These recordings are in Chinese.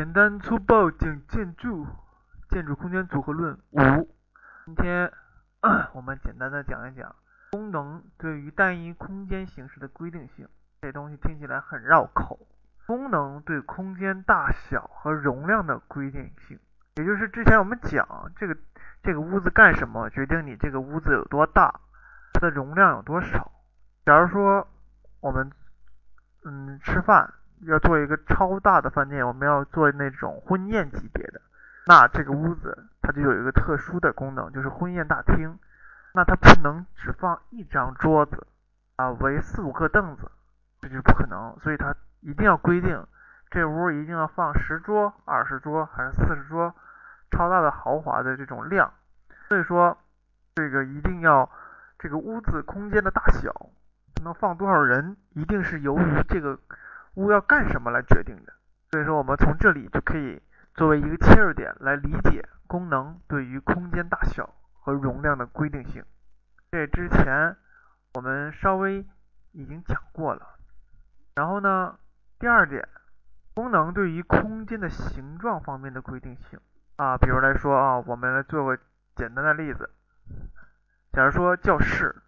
简单粗暴讲建筑，建筑空间组合论五。今天 我们简单的讲一讲功能对于单一空间形式的规定性。这东西听起来很绕口。功能对空间大小和容量的规定性，也就是之前我们讲这个这个屋子干什么，决定你这个屋子有多大，它的容量有多少。假如说我们嗯吃饭。要做一个超大的饭店，我们要做那种婚宴级别的，那这个屋子它就有一个特殊的功能，就是婚宴大厅。那它不能只放一张桌子啊，围四五个凳子，这就不可能。所以它一定要规定，这屋一定要放十桌、二十桌还是四十桌，超大的豪华的这种量。所以说，这个一定要这个屋子空间的大小，能放多少人，一定是由于这个。物要干什么来决定的？所以说，我们从这里就可以作为一个切入点来理解功能对于空间大小和容量的规定性。这之前我们稍微已经讲过了。然后呢，第二点，功能对于空间的形状方面的规定性啊，比如来说啊，我们来做个简单的例子。假如说教室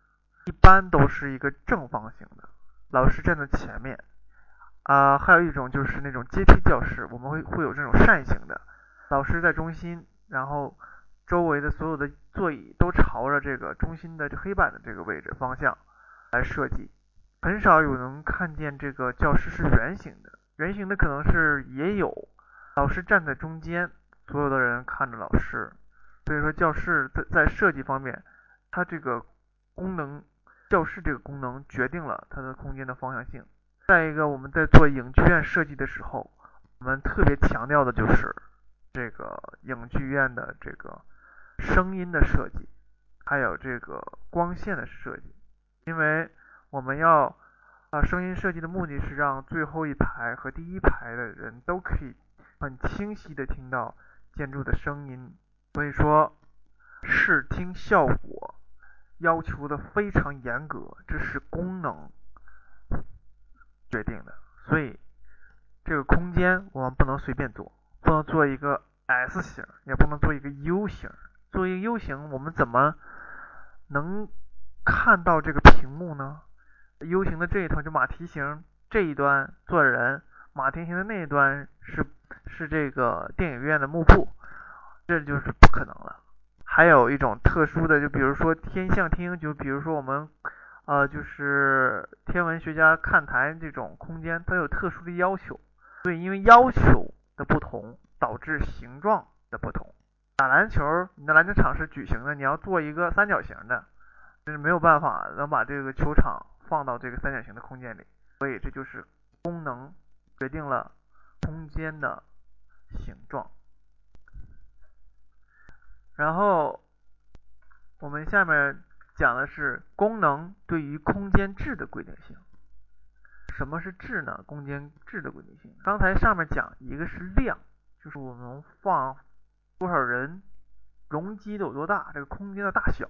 一般都是一个正方形的，老师站在前面。啊，还有一种就是那种阶梯教室，我们会会有这种扇形的，老师在中心，然后周围的所有的座椅都朝着这个中心的黑板的这个位置方向来设计。很少有能看见这个教室是圆形的，圆形的可能是也有，老师站在中间，所有的人看着老师。所以说教室在在设计方面，它这个功能，教室这个功能决定了它的空间的方向性。再一个，我们在做影剧院设计的时候，我们特别强调的就是这个影剧院的这个声音的设计，还有这个光线的设计，因为我们要啊，声音设计的目的是让最后一排和第一排的人都可以很清晰的听到建筑的声音，所以说视听效果要求的非常严格，这是功能。决定的，所以这个空间我们不能随便做，不能做一个 S 型，也不能做一个 U 型。做一个 U 型，我们怎么能看到这个屏幕呢？U 型的这一头就马蹄形这一端坐人，马蹄形的那一端是是这个电影院的幕布，这就是不可能了。还有一种特殊的，就比如说天象厅，就比如说我们。呃，就是天文学家看台这种空间，它有特殊的要求，所以因为要求的不同，导致形状的不同。打篮球，你的篮球场是矩形的，你要做一个三角形的，这是没有办法能把这个球场放到这个三角形的空间里。所以这就是功能决定了空间的形状。然后我们下面。讲的是功能对于空间质的规定性。什么是质呢？空间质的规定性。刚才上面讲一个是量，就是我们放多少人，容积的有多大，这个空间的大小。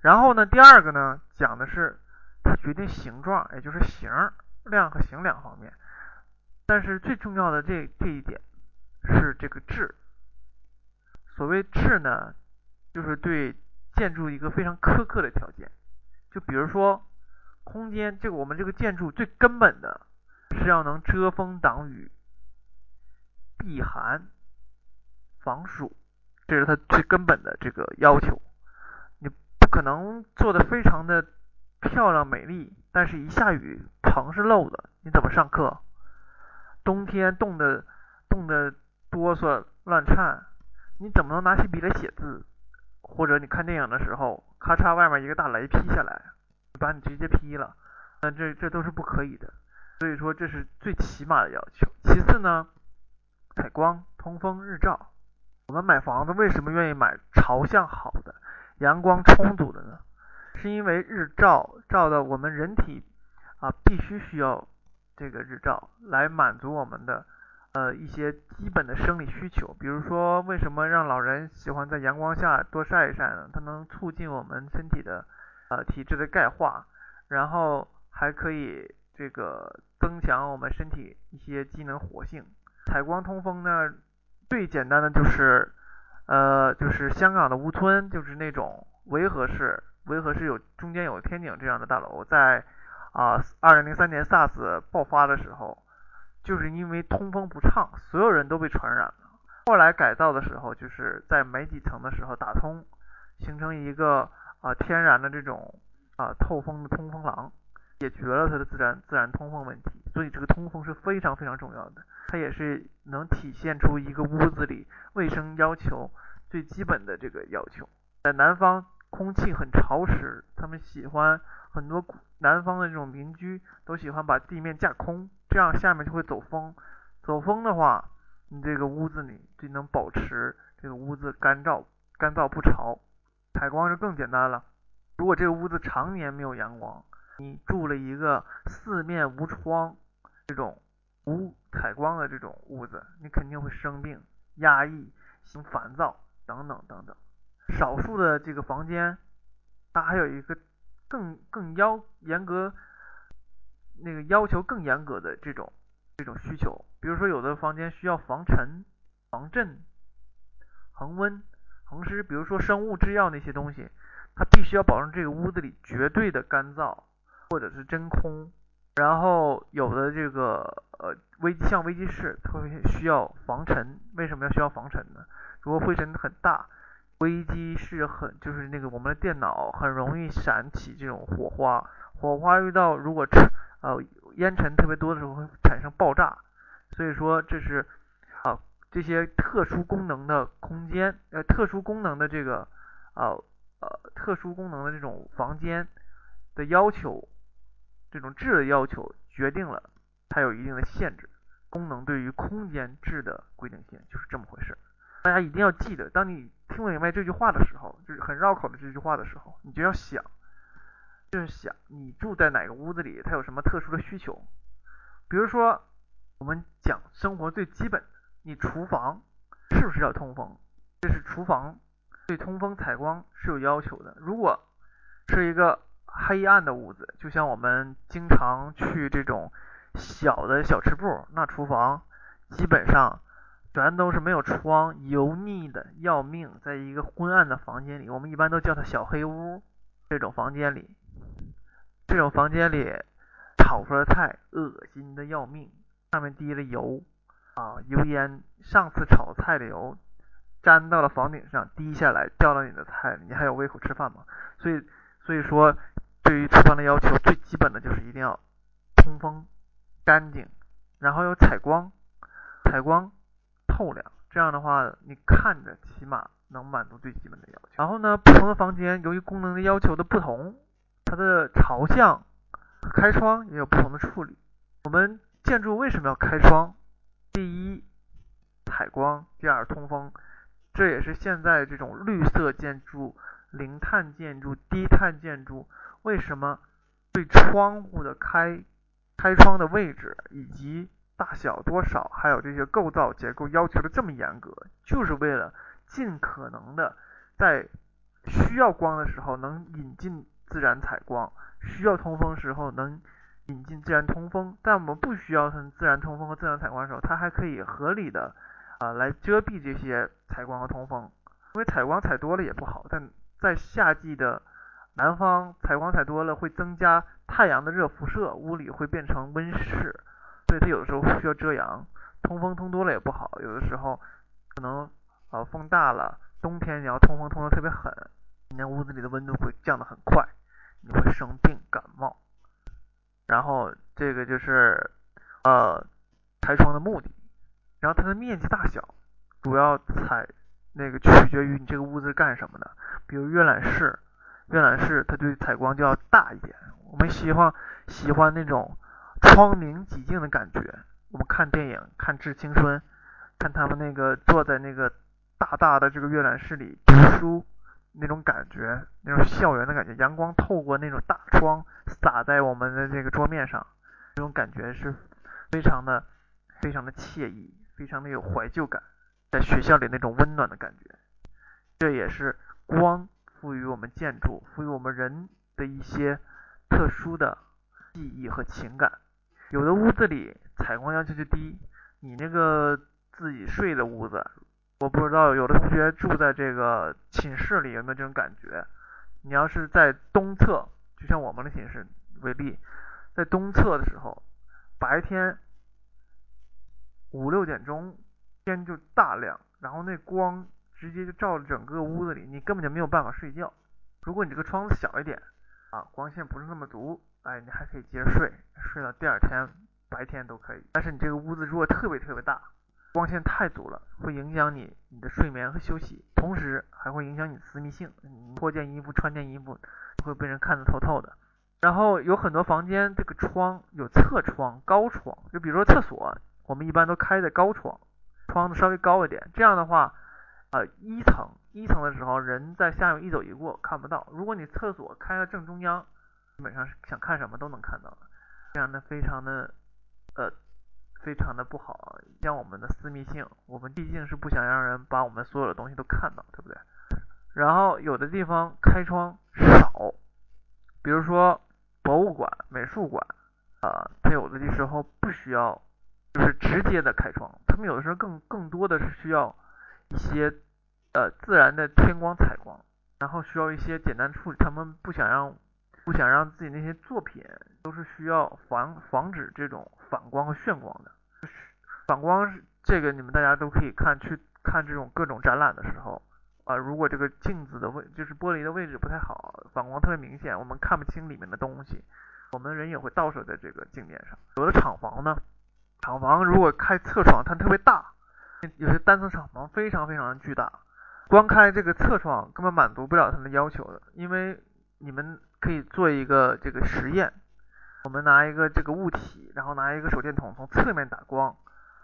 然后呢，第二个呢，讲的是它决定形状，也就是形量和形两方面。但是最重要的这这一点是这个质。所谓质呢，就是对。建筑一个非常苛刻的条件，就比如说空间，这个我们这个建筑最根本的是要能遮风挡雨、避寒、防暑，这是它最根本的这个要求。你不可能做的非常的漂亮美丽，但是一下雨棚是漏的，你怎么上课？冬天冻得冻得哆嗦乱颤，你怎么能拿起笔来写字？或者你看电影的时候，咔嚓，外面一个大雷劈下来，把你直接劈了，那这这都是不可以的。所以说这是最起码的要求。其次呢，采光、通风、日照。我们买房子为什么愿意买朝向好的、阳光充足的呢？是因为日照照的我们人体啊必须需要这个日照来满足我们的。呃，一些基本的生理需求，比如说，为什么让老人喜欢在阳光下多晒一晒呢？它能促进我们身体的呃体质的钙化，然后还可以这个增强我们身体一些机能活性。采光通风呢，最简单的就是，呃，就是香港的吴村，就是那种维和式，维和式有中间有天井这样的大楼，在啊，二零零三年 SARS 爆发的时候，就是因为通风不畅，所有人都被传染了。后来改造的时候，就是在没几层的时候打通，形成一个啊天然的这种啊透风的通风廊。解决了它的自然自然通风问题，所以这个通风是非常非常重要的，它也是能体现出一个屋子里卫生要求最基本的这个要求。在南方，空气很潮湿，他们喜欢很多南方的这种邻居都喜欢把地面架空，这样下面就会走风，走风的话，你这个屋子里就能保持这个屋子干燥干燥不潮。采光就更简单了，如果这个屋子常年没有阳光。你住了一个四面无窗这种无采光的这种屋子，你肯定会生病、压抑、心烦躁等等等等。少数的这个房间，它还有一个更更要严格那个要求更严格的这种这种需求，比如说有的房间需要防尘、防震、恒温、恒湿，比如说生物制药那些东西，它必须要保证这个屋子里绝对的干燥。或者是真空，然后有的这个呃危像危机室，特别需要防尘。为什么要需要防尘呢？如果灰尘很大，危机是很就是那个我们的电脑很容易闪起这种火花，火花遇到如果呃烟尘特别多的时候会产生爆炸。所以说这是啊这些特殊功能的空间呃特殊功能的这个啊呃特殊功能的这种房间的要求。这种质的要求决定了它有一定的限制，功能对于空间质的规定性就是这么回事。大家一定要记得，当你听不明白这句话的时候，就是很绕口的这句话的时候，你就要想，就是想你住在哪个屋子里，它有什么特殊的需求。比如说，我们讲生活最基本的，你厨房是不是要通风？这是厨房对通风采光是有要求的。如果是一个黑暗的屋子，就像我们经常去这种小的小吃部，那厨房基本上全都是没有窗，油腻的要命，在一个昏暗的房间里，我们一般都叫它小黑屋。这种房间里，这种房间里炒出来的菜恶心的要命，上面滴了油啊，油烟，上次炒菜的油粘到了房顶上，滴下来掉到你的菜，你还有胃口吃饭吗？所以，所以说。对于厨房的要求，最基本的就是一定要通风、干净，然后有采光、采光透亮，这样的话你看着起码能满足最基本的要求。然后呢，不同的房间由于功能的要求的不同，它的朝向、开窗也有不同的处理。我们建筑为什么要开窗？第一，采光；第二，通风。这也是现在这种绿色建筑、零碳建筑、低碳建筑。为什么对窗户的开开窗的位置以及大小多少，还有这些构造结构要求的这么严格？就是为了尽可能的在需要光的时候能引进自然采光，需要通风时候能引进自然通风。但我们不需要它自然通风和自然采光的时候，它还可以合理的啊来遮蔽这些采光和通风。因为采光采多了也不好，但在夏季的。南方采光采多了会增加太阳的热辐射，屋里会变成温室，所以它有的时候需要遮阳。通风通多了也不好，有的时候可能呃风大了，冬天你要通风通的特别狠，你那屋子里的温度会降得很快，你会生病感冒。然后这个就是呃开窗的目的，然后它的面积大小主要采那个取决于你这个屋子干什么的，比如阅览室。阅览室它对采光就要大一点，我们希望喜欢那种窗明几净的感觉。我们看电影看《致青春》，看他们那个坐在那个大大的这个阅览室里读书那种感觉，那种校园的感觉，阳光透过那种大窗洒在我们的这个桌面上，这种感觉是非常的非常的惬意，非常的有怀旧感，在学校里那种温暖的感觉。这也是光。赋予我们建筑，赋予我们人的一些特殊的记忆和情感。有的屋子里采光要求就低，你那个自己睡的屋子，我不知道有的同学住在这个寝室里有没有这种感觉。你要是在东侧，就像我们的寝室为例，在东侧的时候，白天五六点钟天就大亮，然后那光直接就照着整个屋子里，你根本就没有办法睡觉。如果你这个窗子小一点，啊，光线不是那么足，哎，你还可以接着睡，睡到第二天白天都可以。但是你这个屋子如果特别特别大，光线太足了，会影响你你的睡眠和休息，同时还会影响你私密性。你脱件衣服、穿件衣服会被人看得透透的。然后有很多房间这个窗有侧窗、高窗，就比如说厕所，我们一般都开在高窗，窗子稍微高一点，这样的话。啊，一层一层的时候，人在下面一走一过看不到。如果你厕所开在正中央，基本上是想看什么都能看到的，这样的非常的呃非常的不好，像我们的私密性。我们毕竟是不想让人把我们所有的东西都看到，对不对？然后有的地方开窗少，比如说博物馆、美术馆啊，它有的时候不需要就是直接的开窗，他们有的时候更更多的是需要。一些呃自然的天光采光，然后需要一些简单处理。他们不想让不想让自己那些作品都是需要防防止这种反光和眩光的。反光是这个你们大家都可以看去看这种各种展览的时候啊，如果这个镜子的位就是玻璃的位置不太好，反光特别明显，我们看不清里面的东西，我们人也会倒射在这个镜面上。有的厂房呢，厂房如果开侧窗，它特别大。有些单层厂房非常非常的巨大，光开这个侧窗根本满足不了他们要求的。因为你们可以做一个这个实验，我们拿一个这个物体，然后拿一个手电筒从侧面打光，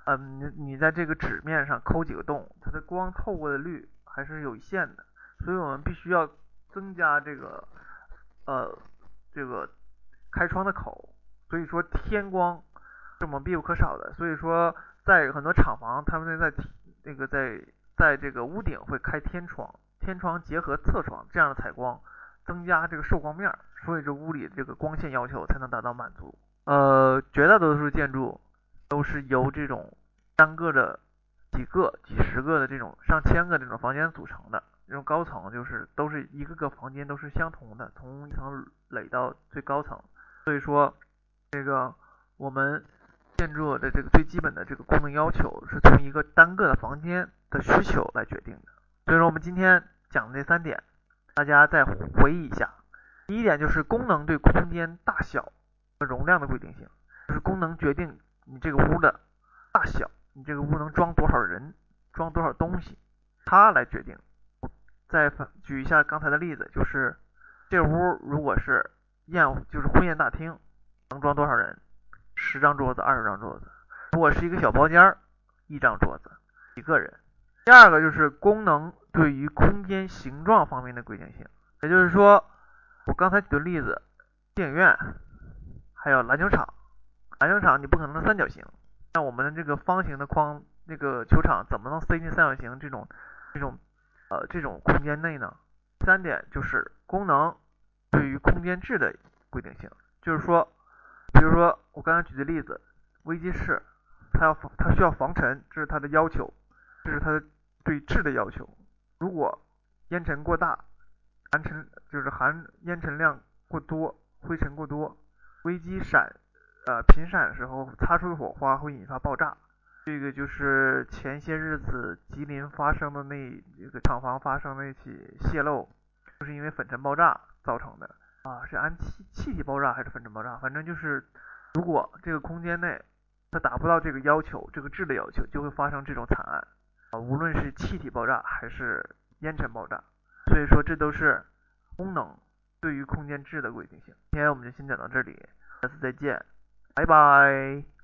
嗯，你你在这个纸面上抠几个洞，它的光透过的率还是有限的，所以我们必须要增加这个呃这个开窗的口，所以说天光是我们必不可少的，所以说。在很多厂房，他们在那个在在这个屋顶会开天窗，天窗结合侧窗这样的采光，增加这个受光面，所以这屋里这个光线要求才能达到满足。呃，绝大多数建筑都是由这种单个的几个、几十个的这种上千个这种房间组成的。这种高层就是都是一个个房间都是相同的，从一层垒到最高层。所以说，这个我们。建筑的这个最基本的这个功能要求是从一个单个的房间的需求来决定的。所以说我们今天讲的这三点，大家再回忆一下。第一点就是功能对空间大小和容量的规定性，就是功能决定你这个屋的大小，你这个屋能装多少人，装多少东西，它来决定。再举一下刚才的例子，就是这屋如果是宴就是婚宴大厅，能装多少人？十张桌子，二十张桌子。如果是一个小包间儿，一张桌子，一个人。第二个就是功能对于空间形状方面的规定性，也就是说，我刚才举的例子，电影院，还有篮球场，篮球场你不可能是三角形，那我们的这个方形的框，那个球场怎么能塞进三角形这种这种呃这种空间内呢？三点就是功能对于空间质的规定性，就是说。比如说我刚才举的例子，危机室，它要防，它需要防尘，这是它的要求，这是它的对质的要求。如果烟尘过大，含尘就是含烟尘量过多，灰尘过多，危机闪，呃频闪的时候擦出的火花会引发爆炸。这个就是前些日子吉林发生的那一个厂房发生那起泄漏，就是因为粉尘爆炸造成的。啊，是氨气气体爆炸还是粉尘爆炸？反正就是，如果这个空间内它达不到这个要求，这个质的要求，就会发生这种惨案啊。无论是气体爆炸还是烟尘爆炸，所以说这都是功能对于空间质的规定性。今天我们就先讲到这里，下次再见，拜拜。